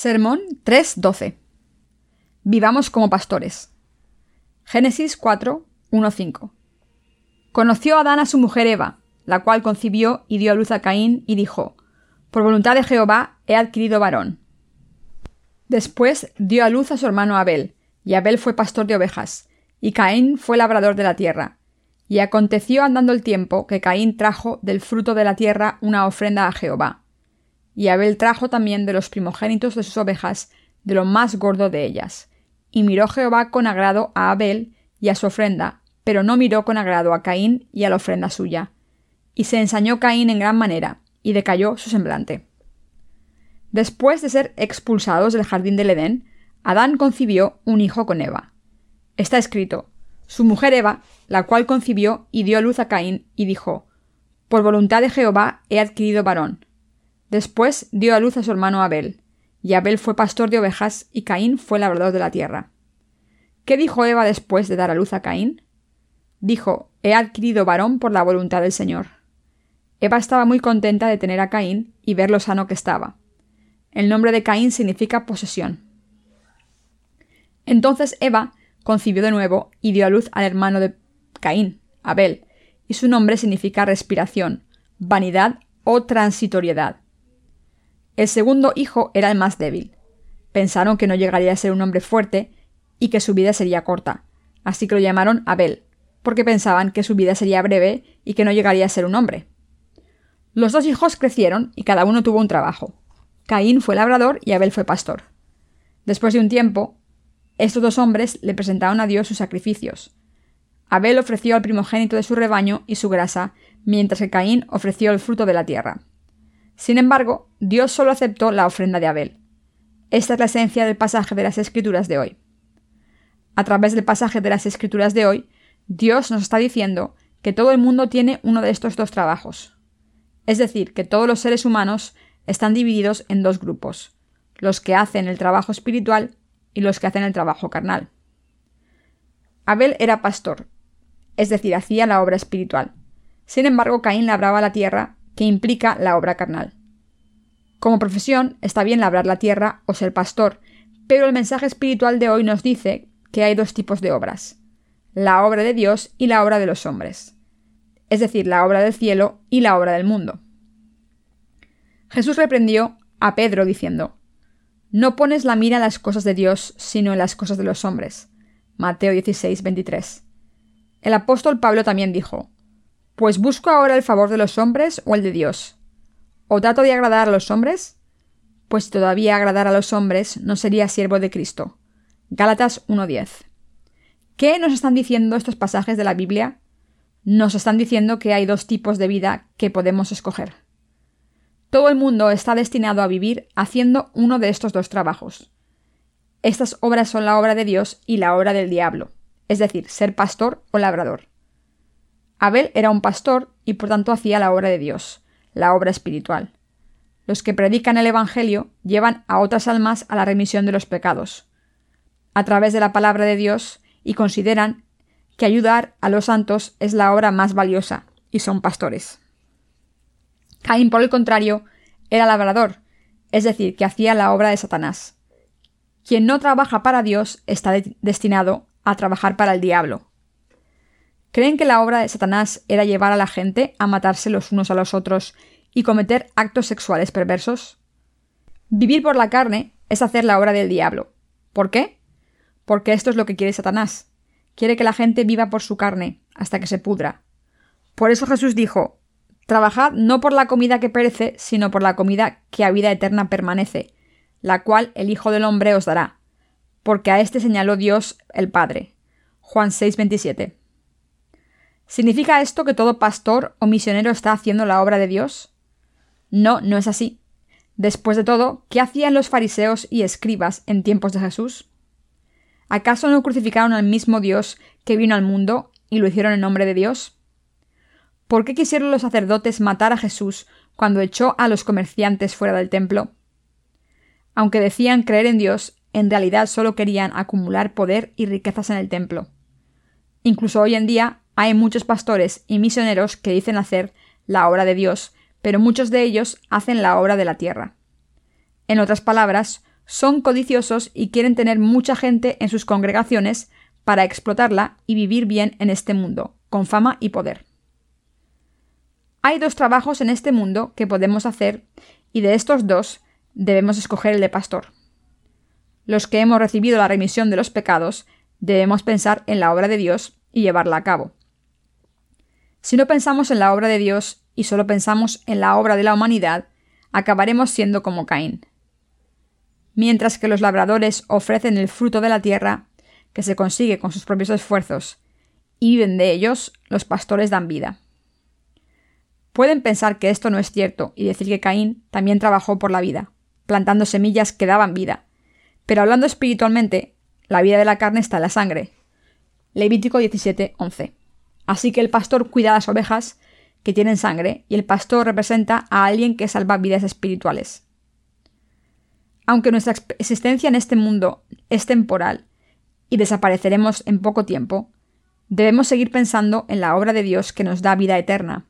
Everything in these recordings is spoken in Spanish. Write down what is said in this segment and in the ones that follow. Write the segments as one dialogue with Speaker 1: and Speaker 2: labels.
Speaker 1: Sermón 3.12. Vivamos como pastores. Génesis 4, 5. Conoció Adán a su mujer Eva, la cual concibió y dio a luz a Caín y dijo, Por voluntad de Jehová he adquirido varón. Después dio a luz a su hermano Abel, y Abel fue pastor de ovejas, y Caín fue labrador de la tierra. Y aconteció andando el tiempo que Caín trajo del fruto de la tierra una ofrenda a Jehová. Y Abel trajo también de los primogénitos de sus ovejas, de lo más gordo de ellas. Y miró Jehová con agrado a Abel y a su ofrenda, pero no miró con agrado a Caín y a la ofrenda suya. Y se ensañó Caín en gran manera, y decayó su semblante. Después de ser expulsados del jardín del Edén, Adán concibió un hijo con Eva. Está escrito, su mujer Eva, la cual concibió y dio luz a Caín, y dijo, Por voluntad de Jehová he adquirido varón. Después dio a luz a su hermano Abel, y Abel fue pastor de ovejas, y Caín fue labrador de la tierra. ¿Qué dijo Eva después de dar a luz a Caín? Dijo, He adquirido varón por la voluntad del Señor. Eva estaba muy contenta de tener a Caín y ver lo sano que estaba. El nombre de Caín significa posesión. Entonces Eva concibió de nuevo y dio a luz al hermano de Caín, Abel, y su nombre significa respiración, vanidad o transitoriedad. El segundo hijo era el más débil. Pensaron que no llegaría a ser un hombre fuerte y que su vida sería corta, así que lo llamaron Abel, porque pensaban que su vida sería breve y que no llegaría a ser un hombre. Los dos hijos crecieron y cada uno tuvo un trabajo. Caín fue labrador y Abel fue pastor. Después de un tiempo, estos dos hombres le presentaron a Dios sus sacrificios. Abel ofreció al primogénito de su rebaño y su grasa, mientras que Caín ofreció el fruto de la tierra. Sin embargo, Dios solo aceptó la ofrenda de Abel. Esta es la esencia del pasaje de las Escrituras de hoy. A través del pasaje de las Escrituras de hoy, Dios nos está diciendo que todo el mundo tiene uno de estos dos trabajos. Es decir, que todos los seres humanos están divididos en dos grupos, los que hacen el trabajo espiritual y los que hacen el trabajo carnal. Abel era pastor, es decir, hacía la obra espiritual. Sin embargo, Caín labraba la tierra, que implica la obra carnal. Como profesión, está bien labrar la tierra o ser pastor, pero el mensaje espiritual de hoy nos dice que hay dos tipos de obras, la obra de Dios y la obra de los hombres, es decir, la obra del cielo y la obra del mundo. Jesús reprendió a Pedro diciendo, No pones la mira en las cosas de Dios, sino en las cosas de los hombres. Mateo 16, 23. El apóstol Pablo también dijo, Pues busco ahora el favor de los hombres o el de Dios. ¿O trato de agradar a los hombres? Pues si todavía agradar a los hombres, no sería siervo de Cristo. Gálatas 1.10. ¿Qué nos están diciendo estos pasajes de la Biblia? Nos están diciendo que hay dos tipos de vida que podemos escoger. Todo el mundo está destinado a vivir haciendo uno de estos dos trabajos. Estas obras son la obra de Dios y la obra del diablo, es decir, ser pastor o labrador. Abel era un pastor y por tanto hacía la obra de Dios, la obra espiritual. Los que predican el Evangelio llevan a otras almas a la remisión de los pecados, a través de la palabra de Dios, y consideran que ayudar a los santos es la obra más valiosa, y son pastores. Caín, por el contrario, era labrador, es decir, que hacía la obra de Satanás. Quien no trabaja para Dios está destinado a trabajar para el diablo. ¿Creen que la obra de Satanás era llevar a la gente a matarse los unos a los otros y cometer actos sexuales perversos? Vivir por la carne es hacer la obra del diablo. ¿Por qué? Porque esto es lo que quiere Satanás. Quiere que la gente viva por su carne hasta que se pudra. Por eso Jesús dijo, Trabajad no por la comida que perece, sino por la comida que a vida eterna permanece, la cual el Hijo del Hombre os dará, porque a éste señaló Dios el Padre. Juan 6:27. ¿Significa esto que todo pastor o misionero está haciendo la obra de Dios? No, no es así. Después de todo, ¿qué hacían los fariseos y escribas en tiempos de Jesús? ¿Acaso no crucificaron al mismo Dios que vino al mundo y lo hicieron en nombre de Dios? ¿Por qué quisieron los sacerdotes matar a Jesús cuando echó a los comerciantes fuera del templo? Aunque decían creer en Dios, en realidad solo querían acumular poder y riquezas en el templo. Incluso hoy en día hay muchos pastores y misioneros que dicen hacer la obra de Dios, pero muchos de ellos hacen la obra de la tierra. En otras palabras, son codiciosos y quieren tener mucha gente en sus congregaciones para explotarla y vivir bien en este mundo, con fama y poder. Hay dos trabajos en este mundo que podemos hacer y de estos dos debemos escoger el de pastor. Los que hemos recibido la remisión de los pecados debemos pensar en la obra de Dios y llevarla a cabo. Si no pensamos en la obra de Dios y solo pensamos en la obra de la humanidad, acabaremos siendo como Caín. Mientras que los labradores ofrecen el fruto de la tierra, que se consigue con sus propios esfuerzos, y viven de ellos, los pastores dan vida. Pueden pensar que esto no es cierto y decir que Caín también trabajó por la vida, plantando semillas que daban vida. Pero hablando espiritualmente, la vida de la carne está en la sangre. Levítico 17, 11. Así que el pastor cuida las ovejas que tienen sangre y el pastor representa a alguien que salva vidas espirituales. Aunque nuestra existencia en este mundo es temporal y desapareceremos en poco tiempo, debemos seguir pensando en la obra de Dios que nos da vida eterna,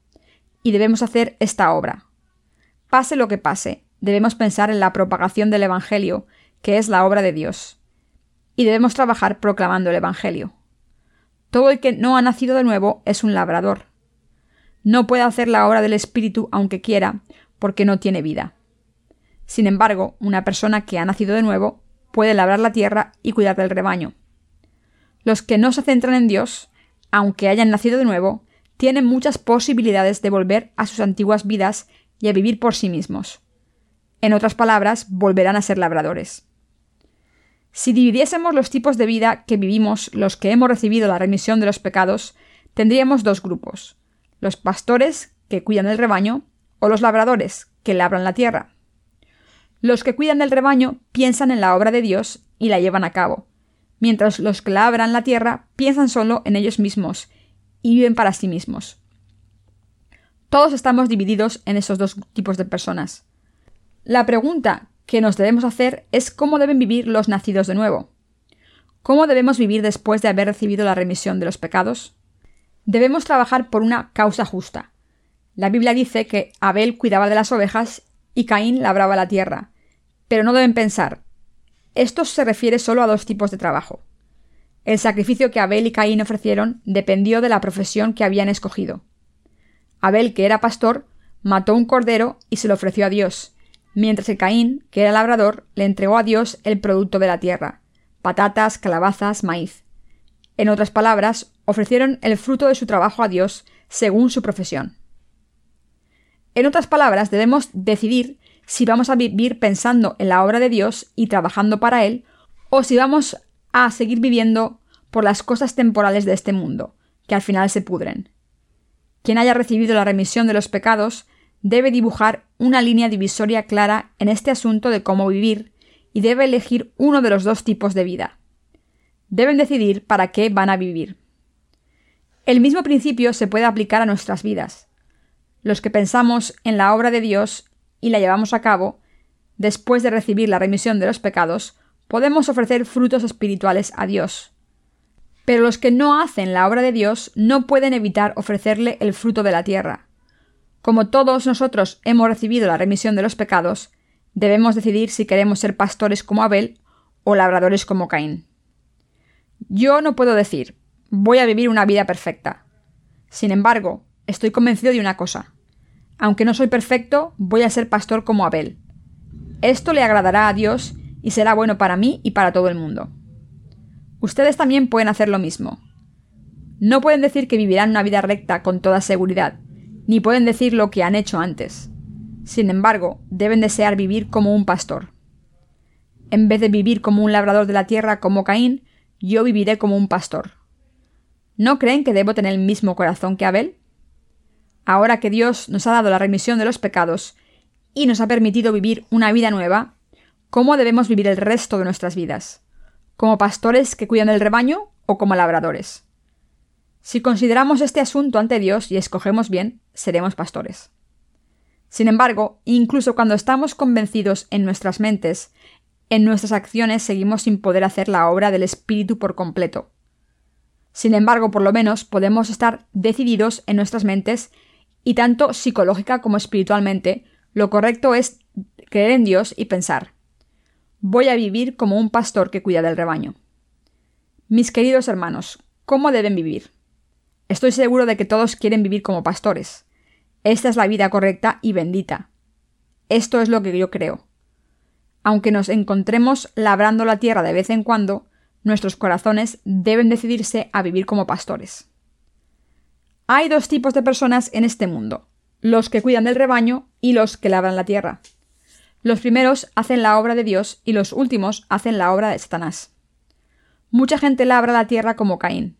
Speaker 1: y debemos hacer esta obra. Pase lo que pase, debemos pensar en la propagación del Evangelio, que es la obra de Dios, y debemos trabajar proclamando el Evangelio. Todo el que no ha nacido de nuevo es un labrador. No puede hacer la obra del Espíritu aunque quiera, porque no tiene vida. Sin embargo, una persona que ha nacido de nuevo puede labrar la tierra y cuidar del rebaño. Los que no se centran en Dios, aunque hayan nacido de nuevo, tienen muchas posibilidades de volver a sus antiguas vidas y a vivir por sí mismos. En otras palabras, volverán a ser labradores. Si dividiésemos los tipos de vida que vivimos los que hemos recibido la remisión de los pecados, tendríamos dos grupos, los pastores, que cuidan del rebaño, o los labradores, que labran la tierra. Los que cuidan del rebaño piensan en la obra de Dios y la llevan a cabo, mientras los que labran la tierra piensan solo en ellos mismos y viven para sí mismos. Todos estamos divididos en esos dos tipos de personas. La pregunta que nos debemos hacer es cómo deben vivir los nacidos de nuevo. ¿Cómo debemos vivir después de haber recibido la remisión de los pecados? Debemos trabajar por una causa justa. La Biblia dice que Abel cuidaba de las ovejas y Caín labraba la tierra. Pero no deben pensar. Esto se refiere solo a dos tipos de trabajo. El sacrificio que Abel y Caín ofrecieron dependió de la profesión que habían escogido. Abel, que era pastor, mató un cordero y se lo ofreció a Dios, mientras que Caín, que era labrador, le entregó a Dios el producto de la tierra, patatas, calabazas, maíz. En otras palabras, ofrecieron el fruto de su trabajo a Dios según su profesión. En otras palabras, debemos decidir si vamos a vivir pensando en la obra de Dios y trabajando para Él, o si vamos a seguir viviendo por las cosas temporales de este mundo, que al final se pudren. Quien haya recibido la remisión de los pecados debe dibujar una línea divisoria clara en este asunto de cómo vivir y debe elegir uno de los dos tipos de vida. Deben decidir para qué van a vivir. El mismo principio se puede aplicar a nuestras vidas. Los que pensamos en la obra de Dios y la llevamos a cabo, después de recibir la remisión de los pecados, podemos ofrecer frutos espirituales a Dios. Pero los que no hacen la obra de Dios no pueden evitar ofrecerle el fruto de la tierra. Como todos nosotros hemos recibido la remisión de los pecados, debemos decidir si queremos ser pastores como Abel o labradores como Caín. Yo no puedo decir, voy a vivir una vida perfecta. Sin embargo, estoy convencido de una cosa. Aunque no soy perfecto, voy a ser pastor como Abel. Esto le agradará a Dios y será bueno para mí y para todo el mundo. Ustedes también pueden hacer lo mismo. No pueden decir que vivirán una vida recta con toda seguridad, ni pueden decir lo que han hecho antes. Sin embargo, deben desear vivir como un pastor. En vez de vivir como un labrador de la tierra como Caín, yo viviré como un pastor. ¿No creen que debo tener el mismo corazón que Abel? Ahora que Dios nos ha dado la remisión de los pecados y nos ha permitido vivir una vida nueva, ¿cómo debemos vivir el resto de nuestras vidas? ¿Como pastores que cuidan del rebaño o como labradores? Si consideramos este asunto ante Dios y escogemos bien, seremos pastores. Sin embargo, incluso cuando estamos convencidos en nuestras mentes, en nuestras acciones seguimos sin poder hacer la obra del Espíritu por completo. Sin embargo, por lo menos podemos estar decididos en nuestras mentes y tanto psicológica como espiritualmente, lo correcto es creer en Dios y pensar, Voy a vivir como un pastor que cuida del rebaño. Mis queridos hermanos, ¿cómo deben vivir? Estoy seguro de que todos quieren vivir como pastores. Esta es la vida correcta y bendita. Esto es lo que yo creo. Aunque nos encontremos labrando la tierra de vez en cuando, nuestros corazones deben decidirse a vivir como pastores. Hay dos tipos de personas en este mundo, los que cuidan del rebaño y los que labran la tierra. Los primeros hacen la obra de Dios y los últimos hacen la obra de Satanás. Mucha gente labra la tierra como Caín.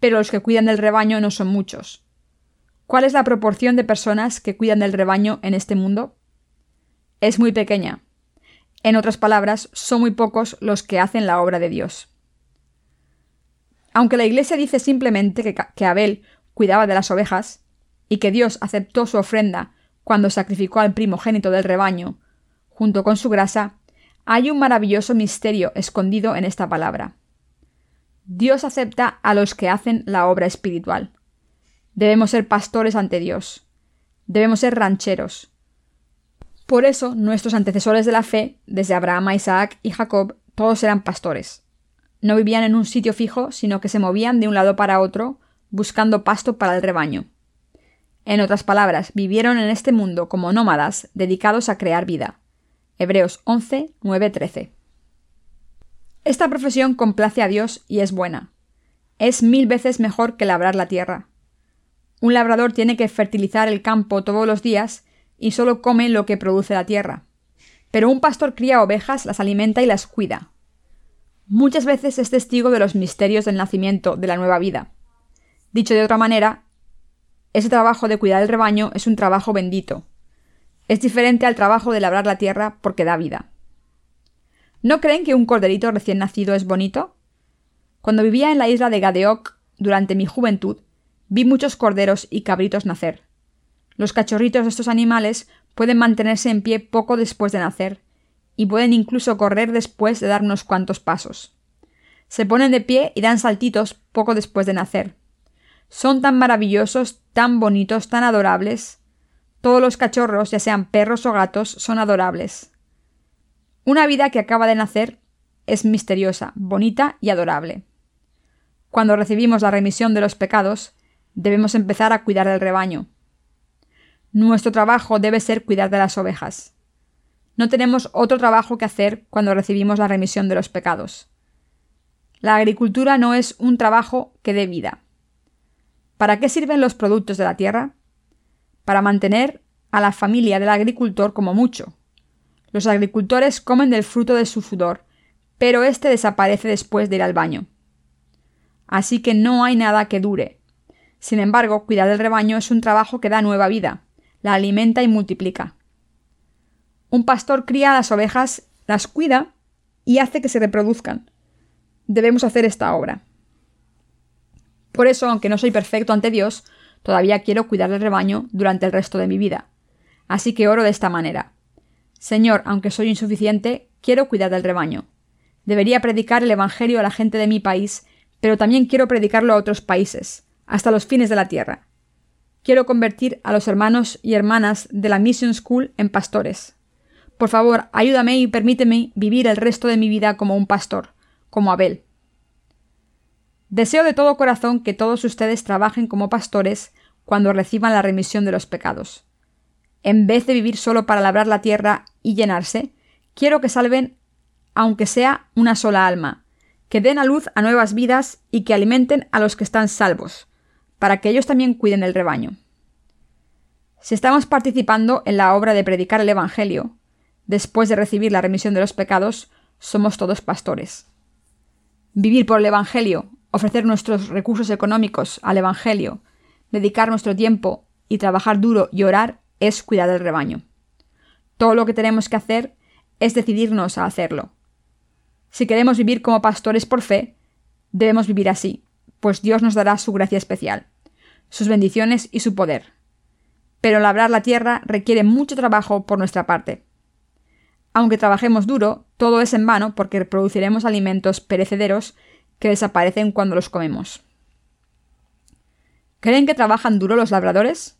Speaker 1: Pero los que cuidan del rebaño no son muchos. ¿Cuál es la proporción de personas que cuidan del rebaño en este mundo? Es muy pequeña. En otras palabras, son muy pocos los que hacen la obra de Dios. Aunque la Iglesia dice simplemente que, que Abel cuidaba de las ovejas y que Dios aceptó su ofrenda cuando sacrificó al primogénito del rebaño, junto con su grasa, hay un maravilloso misterio escondido en esta palabra. Dios acepta a los que hacen la obra espiritual. Debemos ser pastores ante Dios. Debemos ser rancheros. Por eso nuestros antecesores de la fe, desde Abraham, Isaac y Jacob, todos eran pastores. No vivían en un sitio fijo, sino que se movían de un lado para otro, buscando pasto para el rebaño. En otras palabras, vivieron en este mundo como nómadas dedicados a crear vida. Hebreos 11, 9, 13. Esta profesión complace a Dios y es buena. Es mil veces mejor que labrar la tierra. Un labrador tiene que fertilizar el campo todos los días y solo come lo que produce la tierra. Pero un pastor cría ovejas, las alimenta y las cuida. Muchas veces es testigo de los misterios del nacimiento de la nueva vida. Dicho de otra manera, ese trabajo de cuidar el rebaño es un trabajo bendito. Es diferente al trabajo de labrar la tierra porque da vida. ¿No creen que un corderito recién nacido es bonito? Cuando vivía en la isla de Gadeoc durante mi juventud, vi muchos corderos y cabritos nacer. Los cachorritos de estos animales pueden mantenerse en pie poco después de nacer, y pueden incluso correr después de dar unos cuantos pasos. Se ponen de pie y dan saltitos poco después de nacer. Son tan maravillosos, tan bonitos, tan adorables. Todos los cachorros, ya sean perros o gatos, son adorables. Una vida que acaba de nacer es misteriosa, bonita y adorable. Cuando recibimos la remisión de los pecados, debemos empezar a cuidar del rebaño. Nuestro trabajo debe ser cuidar de las ovejas. No tenemos otro trabajo que hacer cuando recibimos la remisión de los pecados. La agricultura no es un trabajo que dé vida. ¿Para qué sirven los productos de la tierra? Para mantener a la familia del agricultor como mucho. Los agricultores comen del fruto de su sudor, pero éste desaparece después de ir al baño. Así que no hay nada que dure. Sin embargo, cuidar del rebaño es un trabajo que da nueva vida, la alimenta y multiplica. Un pastor cría a las ovejas, las cuida y hace que se reproduzcan. Debemos hacer esta obra. Por eso, aunque no soy perfecto ante Dios, todavía quiero cuidar del rebaño durante el resto de mi vida. Así que oro de esta manera. Señor, aunque soy insuficiente, quiero cuidar del rebaño. Debería predicar el Evangelio a la gente de mi país, pero también quiero predicarlo a otros países, hasta los fines de la tierra. Quiero convertir a los hermanos y hermanas de la Mission School en pastores. Por favor, ayúdame y permíteme vivir el resto de mi vida como un pastor, como Abel. Deseo de todo corazón que todos ustedes trabajen como pastores cuando reciban la remisión de los pecados. En vez de vivir solo para labrar la tierra y llenarse, quiero que salven, aunque sea una sola alma, que den a luz a nuevas vidas y que alimenten a los que están salvos, para que ellos también cuiden del rebaño. Si estamos participando en la obra de predicar el Evangelio, después de recibir la remisión de los pecados, somos todos pastores. Vivir por el Evangelio ofrecer nuestros recursos económicos al Evangelio, dedicar nuestro tiempo y trabajar duro y orar es cuidar del rebaño. Todo lo que tenemos que hacer es decidirnos a hacerlo. Si queremos vivir como pastores por fe, debemos vivir así, pues Dios nos dará su gracia especial, sus bendiciones y su poder. Pero labrar la tierra requiere mucho trabajo por nuestra parte. Aunque trabajemos duro, todo es en vano porque produciremos alimentos perecederos que desaparecen cuando los comemos. ¿Creen que trabajan duro los labradores?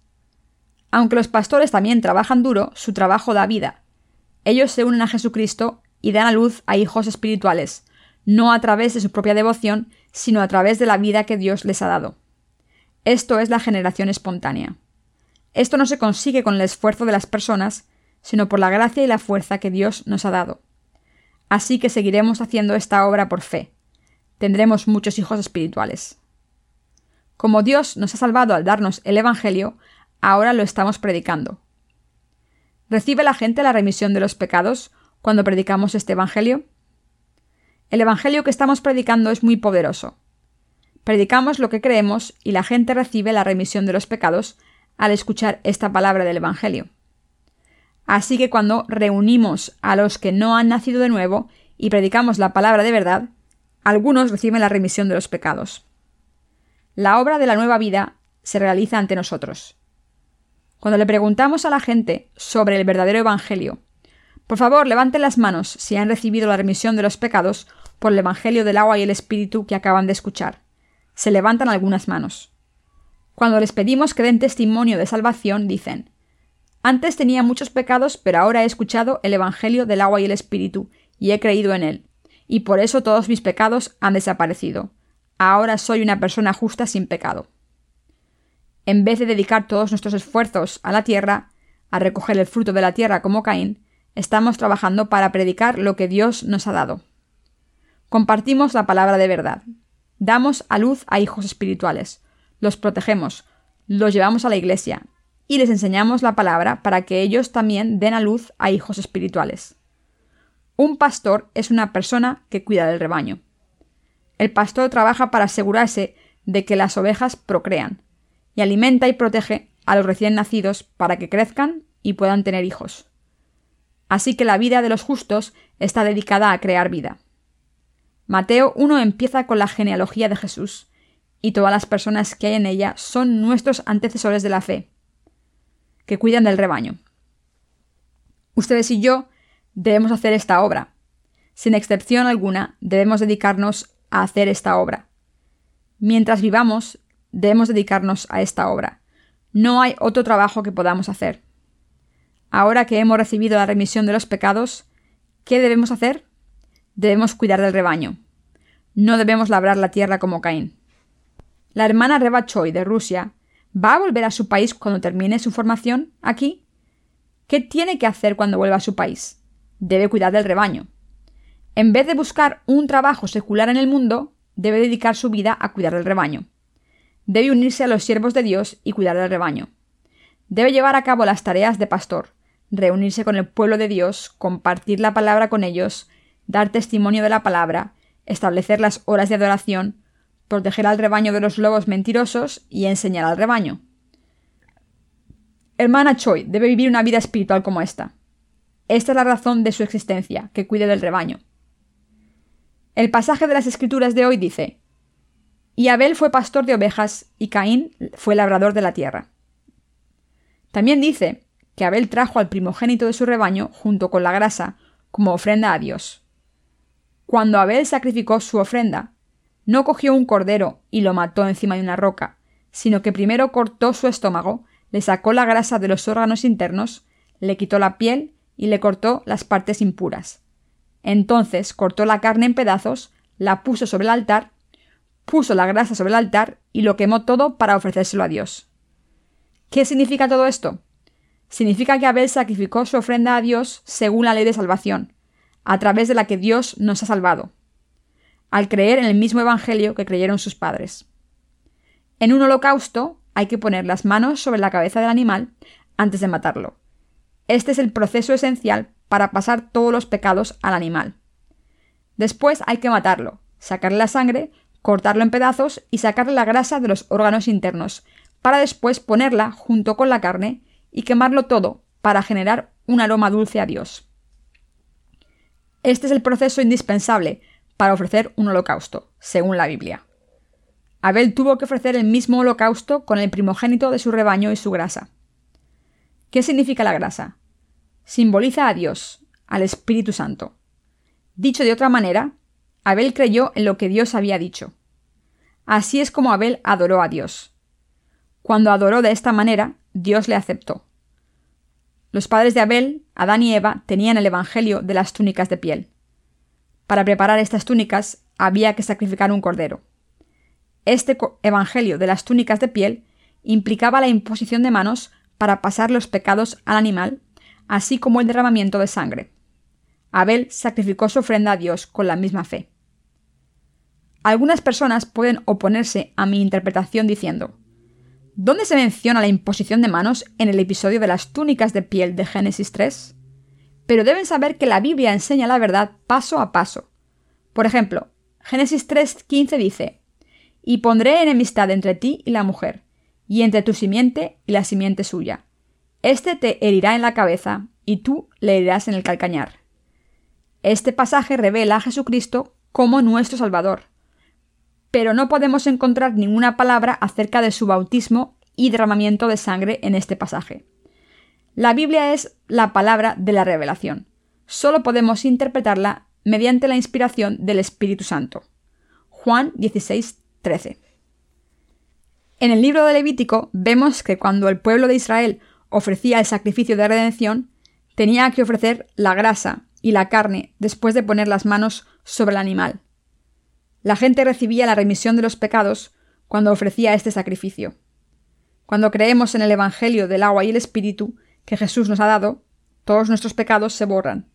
Speaker 1: Aunque los pastores también trabajan duro, su trabajo da vida. Ellos se unen a Jesucristo y dan a luz a hijos espirituales, no a través de su propia devoción, sino a través de la vida que Dios les ha dado. Esto es la generación espontánea. Esto no se consigue con el esfuerzo de las personas, sino por la gracia y la fuerza que Dios nos ha dado. Así que seguiremos haciendo esta obra por fe. Tendremos muchos hijos espirituales. Como Dios nos ha salvado al darnos el Evangelio, ahora lo estamos predicando. ¿Recibe la gente la remisión de los pecados cuando predicamos este Evangelio? El Evangelio que estamos predicando es muy poderoso. Predicamos lo que creemos y la gente recibe la remisión de los pecados al escuchar esta palabra del Evangelio. Así que cuando reunimos a los que no han nacido de nuevo y predicamos la palabra de verdad, algunos reciben la remisión de los pecados. La obra de la nueva vida se realiza ante nosotros. Cuando le preguntamos a la gente sobre el verdadero Evangelio, por favor levanten las manos si han recibido la remisión de los pecados por el Evangelio del agua y el Espíritu que acaban de escuchar. Se levantan algunas manos. Cuando les pedimos que den testimonio de salvación, dicen Antes tenía muchos pecados, pero ahora he escuchado el Evangelio del agua y el Espíritu, y he creído en él, y por eso todos mis pecados han desaparecido. Ahora soy una persona justa sin pecado. En vez de dedicar todos nuestros esfuerzos a la tierra, a recoger el fruto de la tierra como Caín, estamos trabajando para predicar lo que Dios nos ha dado. Compartimos la palabra de verdad. Damos a luz a hijos espirituales, los protegemos, los llevamos a la iglesia y les enseñamos la palabra para que ellos también den a luz a hijos espirituales. Un pastor es una persona que cuida del rebaño. El pastor trabaja para asegurarse de que las ovejas procrean, y alimenta y protege a los recién nacidos para que crezcan y puedan tener hijos. Así que la vida de los justos está dedicada a crear vida. Mateo 1 empieza con la genealogía de Jesús, y todas las personas que hay en ella son nuestros antecesores de la fe, que cuidan del rebaño. Ustedes y yo debemos hacer esta obra. Sin excepción alguna, debemos dedicarnos a hacer esta obra. Mientras vivamos, debemos dedicarnos a esta obra. No hay otro trabajo que podamos hacer. Ahora que hemos recibido la remisión de los pecados, ¿qué debemos hacer? Debemos cuidar del rebaño. No debemos labrar la tierra como Caín. La hermana Reba Choi de Rusia va a volver a su país cuando termine su formación aquí. ¿Qué tiene que hacer cuando vuelva a su país? Debe cuidar del rebaño. En vez de buscar un trabajo secular en el mundo, debe dedicar su vida a cuidar del rebaño. Debe unirse a los siervos de Dios y cuidar del rebaño. Debe llevar a cabo las tareas de pastor, reunirse con el pueblo de Dios, compartir la palabra con ellos, dar testimonio de la palabra, establecer las horas de adoración, proteger al rebaño de los lobos mentirosos y enseñar al rebaño. Hermana Choi debe vivir una vida espiritual como esta. Esta es la razón de su existencia, que cuide del rebaño. El pasaje de las Escrituras de hoy dice, Y Abel fue pastor de ovejas y Caín fue labrador de la tierra. También dice que Abel trajo al primogénito de su rebaño junto con la grasa como ofrenda a Dios. Cuando Abel sacrificó su ofrenda, no cogió un cordero y lo mató encima de una roca, sino que primero cortó su estómago, le sacó la grasa de los órganos internos, le quitó la piel y le cortó las partes impuras. Entonces cortó la carne en pedazos, la puso sobre el altar, puso la grasa sobre el altar y lo quemó todo para ofrecérselo a Dios. ¿Qué significa todo esto? Significa que Abel sacrificó su ofrenda a Dios según la ley de salvación, a través de la que Dios nos ha salvado al creer en el mismo Evangelio que creyeron sus padres. En un holocausto hay que poner las manos sobre la cabeza del animal antes de matarlo. Este es el proceso esencial para pasar todos los pecados al animal. Después hay que matarlo, sacarle la sangre, cortarlo en pedazos y sacarle la grasa de los órganos internos, para después ponerla junto con la carne y quemarlo todo para generar un aroma dulce a Dios. Este es el proceso indispensable para ofrecer un holocausto, según la Biblia. Abel tuvo que ofrecer el mismo holocausto con el primogénito de su rebaño y su grasa. ¿Qué significa la grasa? Simboliza a Dios, al Espíritu Santo. Dicho de otra manera, Abel creyó en lo que Dios había dicho. Así es como Abel adoró a Dios. Cuando adoró de esta manera, Dios le aceptó. Los padres de Abel, Adán y Eva, tenían el Evangelio de las túnicas de piel. Para preparar estas túnicas había que sacrificar un cordero. Este Evangelio de las túnicas de piel implicaba la imposición de manos para pasar los pecados al animal, así como el derramamiento de sangre. Abel sacrificó su ofrenda a Dios con la misma fe. Algunas personas pueden oponerse a mi interpretación diciendo, ¿dónde se menciona la imposición de manos en el episodio de las túnicas de piel de Génesis 3? Pero deben saber que la Biblia enseña la verdad paso a paso. Por ejemplo, Génesis 3.15 dice, Y pondré enemistad entre ti y la mujer, y entre tu simiente y la simiente suya. Este te herirá en la cabeza, y tú le herirás en el calcañar. Este pasaje revela a Jesucristo como nuestro Salvador, pero no podemos encontrar ninguna palabra acerca de su bautismo y derramamiento de sangre en este pasaje. La Biblia es la palabra de la revelación. Solo podemos interpretarla mediante la inspiración del Espíritu Santo. Juan 16, 13. En el libro de Levítico vemos que cuando el pueblo de Israel ofrecía el sacrificio de redención, tenía que ofrecer la grasa y la carne después de poner las manos sobre el animal. La gente recibía la remisión de los pecados cuando ofrecía este sacrificio. Cuando creemos en el Evangelio del agua y el Espíritu que Jesús nos ha dado, todos nuestros pecados se borran.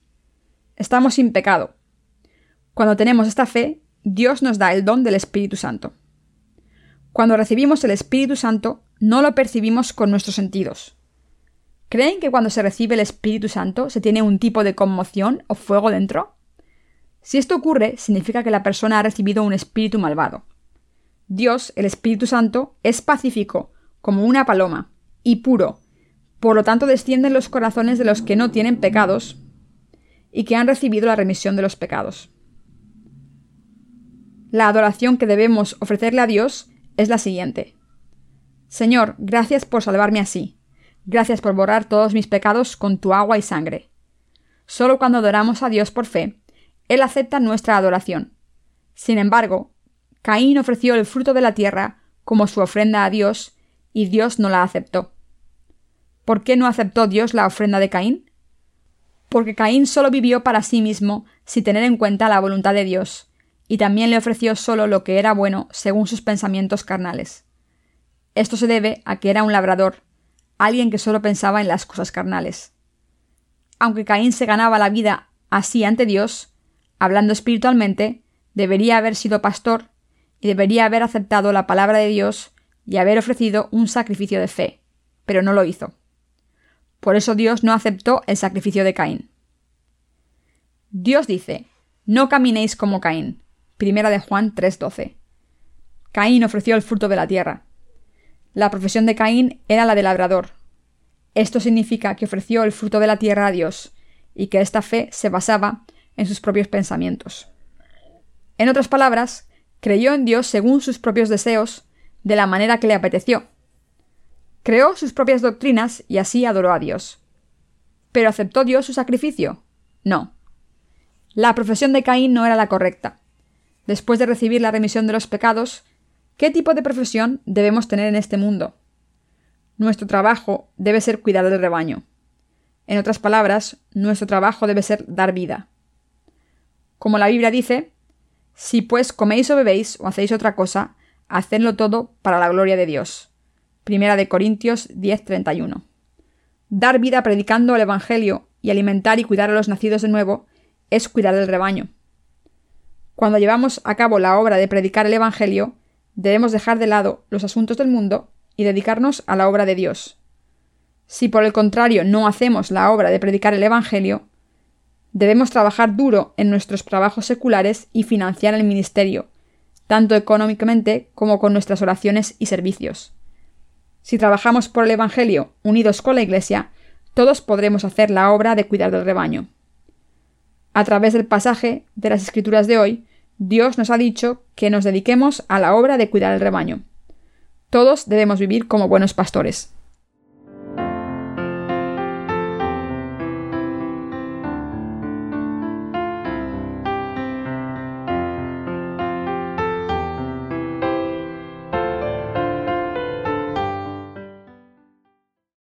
Speaker 1: Estamos sin pecado. Cuando tenemos esta fe, Dios nos da el don del Espíritu Santo. Cuando recibimos el Espíritu Santo, no lo percibimos con nuestros sentidos. ¿Creen que cuando se recibe el Espíritu Santo se tiene un tipo de conmoción o fuego dentro? Si esto ocurre, significa que la persona ha recibido un espíritu malvado. Dios, el Espíritu Santo, es pacífico, como una paloma, y puro, por lo tanto desciende en los corazones de los que no tienen pecados y que han recibido la remisión de los pecados. La adoración que debemos ofrecerle a Dios es la siguiente. Señor, gracias por salvarme así. Gracias por borrar todos mis pecados con tu agua y sangre. Solo cuando adoramos a Dios por fe, él acepta nuestra adoración. Sin embargo, Caín ofreció el fruto de la tierra como su ofrenda a Dios, y Dios no la aceptó. ¿Por qué no aceptó Dios la ofrenda de Caín? Porque Caín solo vivió para sí mismo sin tener en cuenta la voluntad de Dios, y también le ofreció solo lo que era bueno según sus pensamientos carnales. Esto se debe a que era un labrador, alguien que solo pensaba en las cosas carnales. Aunque Caín se ganaba la vida así ante Dios, hablando espiritualmente, debería haber sido pastor y debería haber aceptado la palabra de Dios y haber ofrecido un sacrificio de fe, pero no lo hizo. Por eso Dios no aceptó el sacrificio de Caín. Dios dice, no caminéis como Caín. Primera de Juan 3:12. Caín ofreció el fruto de la tierra. La profesión de Caín era la de labrador. Esto significa que ofreció el fruto de la tierra a Dios, y que esta fe se basaba en sus propios pensamientos. En otras palabras, creyó en Dios según sus propios deseos, de la manera que le apeteció. Creó sus propias doctrinas y así adoró a Dios. ¿Pero aceptó Dios su sacrificio? No. La profesión de Caín no era la correcta. Después de recibir la remisión de los pecados, ¿qué tipo de profesión debemos tener en este mundo? Nuestro trabajo debe ser cuidar del rebaño. En otras palabras, nuestro trabajo debe ser dar vida. Como la Biblia dice, si pues coméis o bebéis o hacéis otra cosa, hacedlo todo para la gloria de Dios. Primera de Corintios 10:31. Dar vida predicando el Evangelio y alimentar y cuidar a los nacidos de nuevo es cuidar del rebaño. Cuando llevamos a cabo la obra de predicar el Evangelio, debemos dejar de lado los asuntos del mundo y dedicarnos a la obra de Dios. Si por el contrario no hacemos la obra de predicar el Evangelio, Debemos trabajar duro en nuestros trabajos seculares y financiar el ministerio, tanto económicamente como con nuestras oraciones y servicios. Si trabajamos por el Evangelio unidos con la Iglesia, todos podremos hacer la obra de cuidar del rebaño. A través del pasaje de las Escrituras de hoy, Dios nos ha dicho que nos dediquemos a la obra de cuidar el rebaño. Todos debemos vivir como buenos pastores.